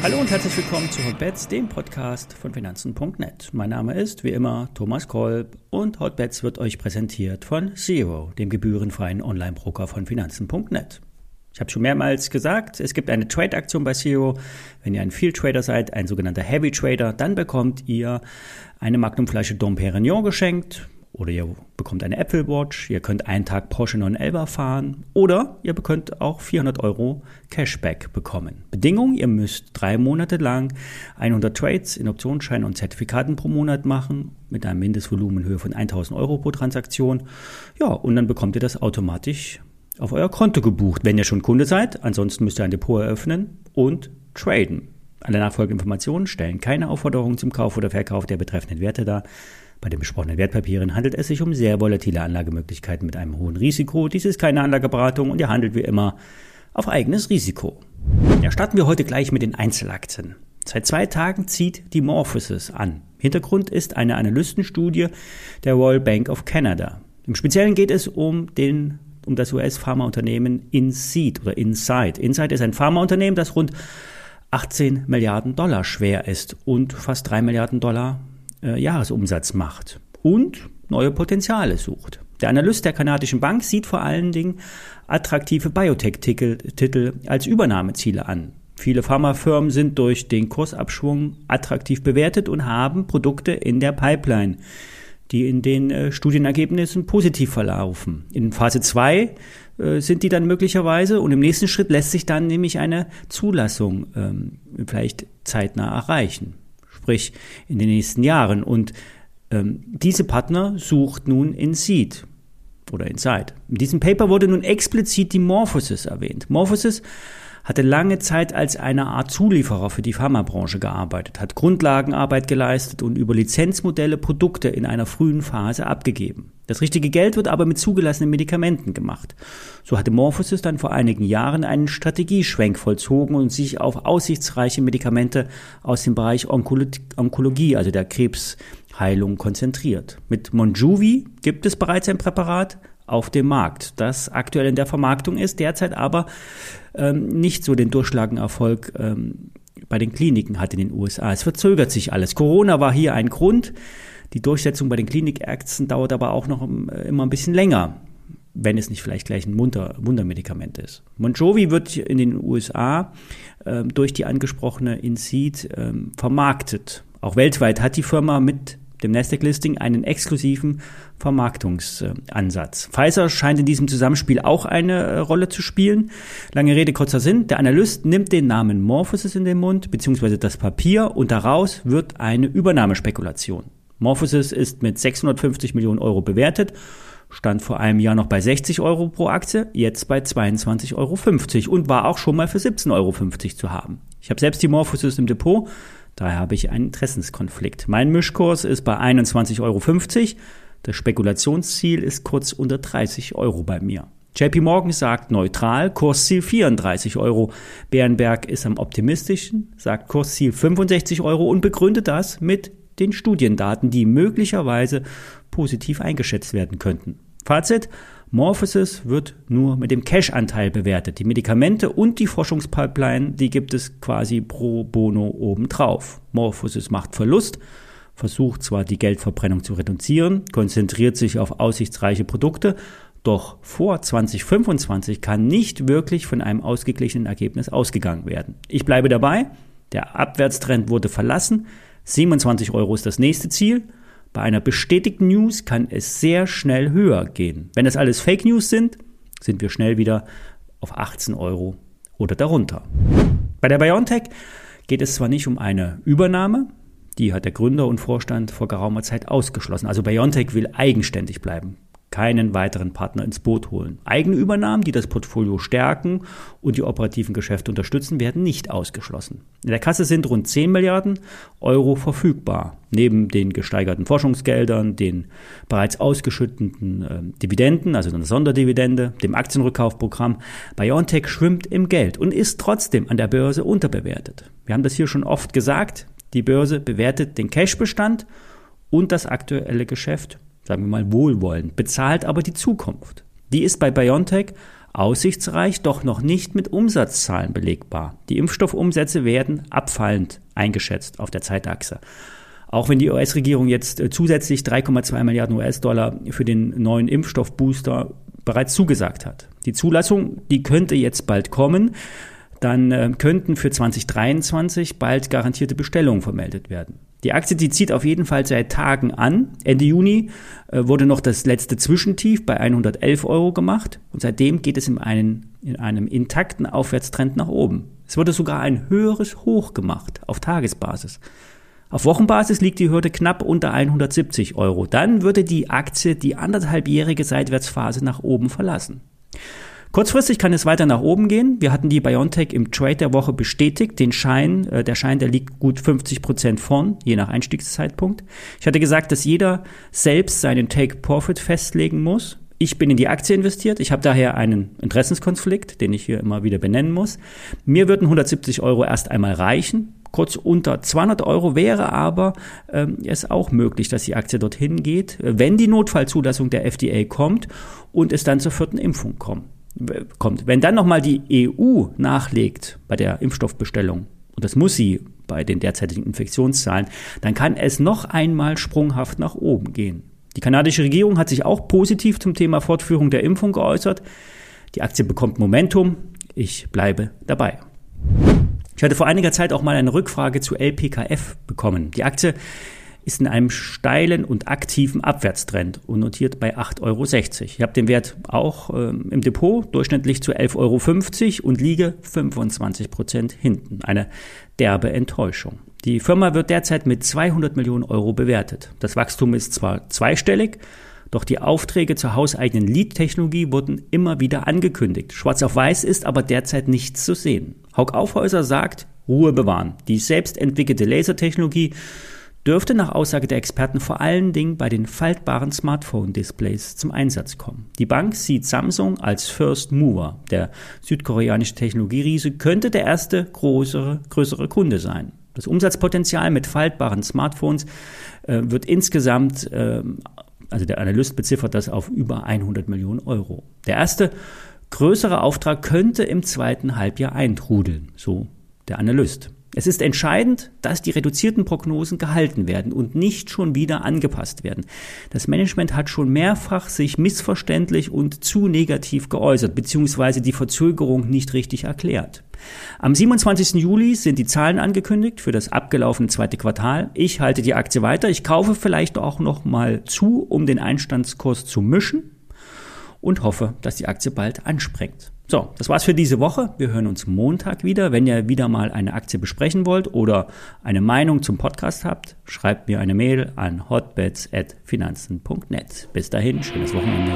Hallo und herzlich willkommen zu Hotbets, dem Podcast von Finanzen.net. Mein Name ist wie immer Thomas Kolb und Hotbets wird euch präsentiert von Zero, dem gebührenfreien Online-Broker von Finanzen.net. Ich habe schon mehrmals gesagt, es gibt eine Trade-Aktion bei Zero. Wenn ihr ein Field Trader seid, ein sogenannter Heavy Trader, dann bekommt ihr eine Magnumflasche Dom Perignon geschenkt oder ihr bekommt eine Apple Watch, ihr könnt einen Tag Porsche 911 fahren oder ihr könnt auch 400 Euro Cashback bekommen. Bedingung, ihr müsst drei Monate lang 100 Trades in Optionsscheinen und Zertifikaten pro Monat machen mit einem Mindestvolumen in Höhe von 1000 Euro pro Transaktion. Ja, und dann bekommt ihr das automatisch auf euer Konto gebucht, wenn ihr schon Kunde seid. Ansonsten müsst ihr ein Depot eröffnen und traden. Alle nachfolgenden Informationen stellen keine Aufforderung zum Kauf oder Verkauf der betreffenden Werte dar. Bei den besprochenen Wertpapieren handelt es sich um sehr volatile Anlagemöglichkeiten mit einem hohen Risiko. Dies ist keine Anlageberatung und ihr handelt wie immer auf eigenes Risiko. Ja, starten wir heute gleich mit den Einzelaktien. Seit zwei Tagen zieht die Morphosis an. Hintergrund ist eine Analystenstudie der Royal Bank of Canada. Im Speziellen geht es um den um das US-Pharmaunternehmen Inseed oder Inside. Inside ist ein Pharmaunternehmen, das rund 18 Milliarden Dollar schwer ist und fast 3 Milliarden Dollar äh, Jahresumsatz macht und neue Potenziale sucht. Der Analyst der kanadischen Bank sieht vor allen Dingen attraktive Biotech-Titel als Übernahmeziele an. Viele Pharmafirmen sind durch den Kursabschwung attraktiv bewertet und haben Produkte in der Pipeline, die in den äh, Studienergebnissen positiv verlaufen. In Phase 2 äh, sind die dann möglicherweise und im nächsten Schritt lässt sich dann nämlich eine Zulassung ähm, vielleicht zeitnah erreichen sprich in den nächsten Jahren. Und ähm, diese Partner sucht nun in Seed oder Inside. In diesem Paper wurde nun explizit die Morphosis erwähnt. Morphosis hatte lange Zeit als eine Art Zulieferer für die Pharmabranche gearbeitet, hat Grundlagenarbeit geleistet und über Lizenzmodelle Produkte in einer frühen Phase abgegeben. Das richtige Geld wird aber mit zugelassenen Medikamenten gemacht. So hatte Morphosis dann vor einigen Jahren einen Strategieschwenk vollzogen und sich auf aussichtsreiche Medikamente aus dem Bereich Onkolo Onkologie, also der Krebsheilung, konzentriert. Mit Monjuvi gibt es bereits ein Präparat, auf dem Markt, das aktuell in der Vermarktung ist, derzeit aber ähm, nicht so den durchschlagenden Erfolg ähm, bei den Kliniken hat in den USA. Es verzögert sich alles. Corona war hier ein Grund. Die Durchsetzung bei den Klinikärzten dauert aber auch noch äh, immer ein bisschen länger, wenn es nicht vielleicht gleich ein Wunder, Wundermedikament ist. Monjovi wird in den USA äh, durch die angesprochene Inseed äh, vermarktet. Auch weltweit hat die Firma mit dem Nasdaq-Listing einen exklusiven Vermarktungsansatz. Pfizer scheint in diesem Zusammenspiel auch eine äh, Rolle zu spielen. Lange Rede, kurzer Sinn. Der Analyst nimmt den Namen Morphosis in den Mund, beziehungsweise das Papier, und daraus wird eine Übernahmespekulation. Morphosis ist mit 650 Millionen Euro bewertet, stand vor einem Jahr noch bei 60 Euro pro Aktie, jetzt bei 22,50 Euro und war auch schon mal für 17,50 Euro zu haben. Ich habe selbst die Morphosis im Depot, Daher habe ich einen Interessenskonflikt. Mein Mischkurs ist bei 21,50 Euro. Das Spekulationsziel ist kurz unter 30 Euro bei mir. JP Morgan sagt neutral, Kursziel 34 Euro. Bärenberg ist am optimistischen, sagt Kursziel 65 Euro und begründet das mit den Studiendaten, die möglicherweise positiv eingeschätzt werden könnten. Fazit, Morphosis wird nur mit dem Cash-Anteil bewertet. Die Medikamente und die Forschungspipeline, die gibt es quasi pro bono obendrauf. Morphosis macht Verlust, versucht zwar die Geldverbrennung zu reduzieren, konzentriert sich auf aussichtsreiche Produkte, doch vor 2025 kann nicht wirklich von einem ausgeglichenen Ergebnis ausgegangen werden. Ich bleibe dabei, der Abwärtstrend wurde verlassen, 27 Euro ist das nächste Ziel bei einer bestätigten News kann es sehr schnell höher gehen. Wenn das alles Fake News sind, sind wir schnell wieder auf 18 Euro oder darunter. Bei der BioNTech geht es zwar nicht um eine Übernahme, die hat der Gründer und Vorstand vor geraumer Zeit ausgeschlossen. Also BioNTech will eigenständig bleiben keinen weiteren Partner ins Boot holen. Eigene Übernahmen, die das Portfolio stärken und die operativen Geschäfte unterstützen, werden nicht ausgeschlossen. In der Kasse sind rund 10 Milliarden Euro verfügbar. Neben den gesteigerten Forschungsgeldern, den bereits ausgeschütteten äh, Dividenden, also einer Sonderdividende, dem Aktienrückkaufprogramm, BioNTech schwimmt im Geld und ist trotzdem an der Börse unterbewertet. Wir haben das hier schon oft gesagt. Die Börse bewertet den Cashbestand und das aktuelle Geschäft sagen wir mal wohlwollend, bezahlt aber die Zukunft. Die ist bei BioNTech aussichtsreich, doch noch nicht mit Umsatzzahlen belegbar. Die Impfstoffumsätze werden abfallend eingeschätzt auf der Zeitachse. Auch wenn die US-Regierung jetzt äh, zusätzlich 3,2 Milliarden US-Dollar für den neuen Impfstoffbooster bereits zugesagt hat. Die Zulassung, die könnte jetzt bald kommen. Dann äh, könnten für 2023 bald garantierte Bestellungen vermeldet werden. Die Aktie, die zieht auf jeden Fall seit Tagen an. Ende Juni äh, wurde noch das letzte Zwischentief bei 111 Euro gemacht und seitdem geht es in, einen, in einem intakten Aufwärtstrend nach oben. Es wurde sogar ein höheres Hoch gemacht auf Tagesbasis. Auf Wochenbasis liegt die Hürde knapp unter 170 Euro. Dann würde die Aktie die anderthalbjährige Seitwärtsphase nach oben verlassen. Kurzfristig kann es weiter nach oben gehen. Wir hatten die Biontech im Trade der Woche bestätigt. Den Schein, äh, der Schein, der liegt gut 50 Prozent vorn, je nach Einstiegszeitpunkt. Ich hatte gesagt, dass jeder selbst seinen Take Profit festlegen muss. Ich bin in die Aktie investiert. Ich habe daher einen Interessenskonflikt, den ich hier immer wieder benennen muss. Mir würden 170 Euro erst einmal reichen. Kurz unter 200 Euro wäre aber ähm, es auch möglich, dass die Aktie dorthin geht, wenn die Notfallzulassung der FDA kommt und es dann zur vierten Impfung kommt kommt. Wenn dann nochmal die EU nachlegt bei der Impfstoffbestellung, und das muss sie bei den derzeitigen Infektionszahlen, dann kann es noch einmal sprunghaft nach oben gehen. Die kanadische Regierung hat sich auch positiv zum Thema Fortführung der Impfung geäußert. Die Aktie bekommt Momentum. Ich bleibe dabei. Ich hatte vor einiger Zeit auch mal eine Rückfrage zu LPKF bekommen. Die Aktie ist in einem steilen und aktiven Abwärtstrend und notiert bei 8,60 Euro. Ich habe den Wert auch äh, im Depot durchschnittlich zu 11,50 Euro und liege 25 Prozent hinten. Eine derbe Enttäuschung. Die Firma wird derzeit mit 200 Millionen Euro bewertet. Das Wachstum ist zwar zweistellig, doch die Aufträge zur hauseigenen Lead-Technologie wurden immer wieder angekündigt. Schwarz auf weiß ist aber derzeit nichts zu sehen. Haug Aufhäuser sagt, Ruhe bewahren. Die selbst entwickelte Lasertechnologie dürfte nach Aussage der Experten vor allen Dingen bei den faltbaren Smartphone-Displays zum Einsatz kommen. Die Bank sieht Samsung als First Mover. Der südkoreanische Technologieriese könnte der erste größere, größere Kunde sein. Das Umsatzpotenzial mit faltbaren Smartphones äh, wird insgesamt, äh, also der Analyst beziffert das auf über 100 Millionen Euro. Der erste größere Auftrag könnte im zweiten Halbjahr eintrudeln, so der Analyst. Es ist entscheidend, dass die reduzierten Prognosen gehalten werden und nicht schon wieder angepasst werden. Das Management hat schon mehrfach sich missverständlich und zu negativ geäußert, beziehungsweise die Verzögerung nicht richtig erklärt. Am 27. Juli sind die Zahlen angekündigt für das abgelaufene zweite Quartal. Ich halte die Aktie weiter. Ich kaufe vielleicht auch noch mal zu, um den Einstandskurs zu mischen und hoffe, dass die Aktie bald anspringt. So, das war's für diese Woche. Wir hören uns Montag wieder. Wenn ihr wieder mal eine Aktie besprechen wollt oder eine Meinung zum Podcast habt, schreibt mir eine Mail an hotbets@finanzen.net. Bis dahin, schönes Wochenende.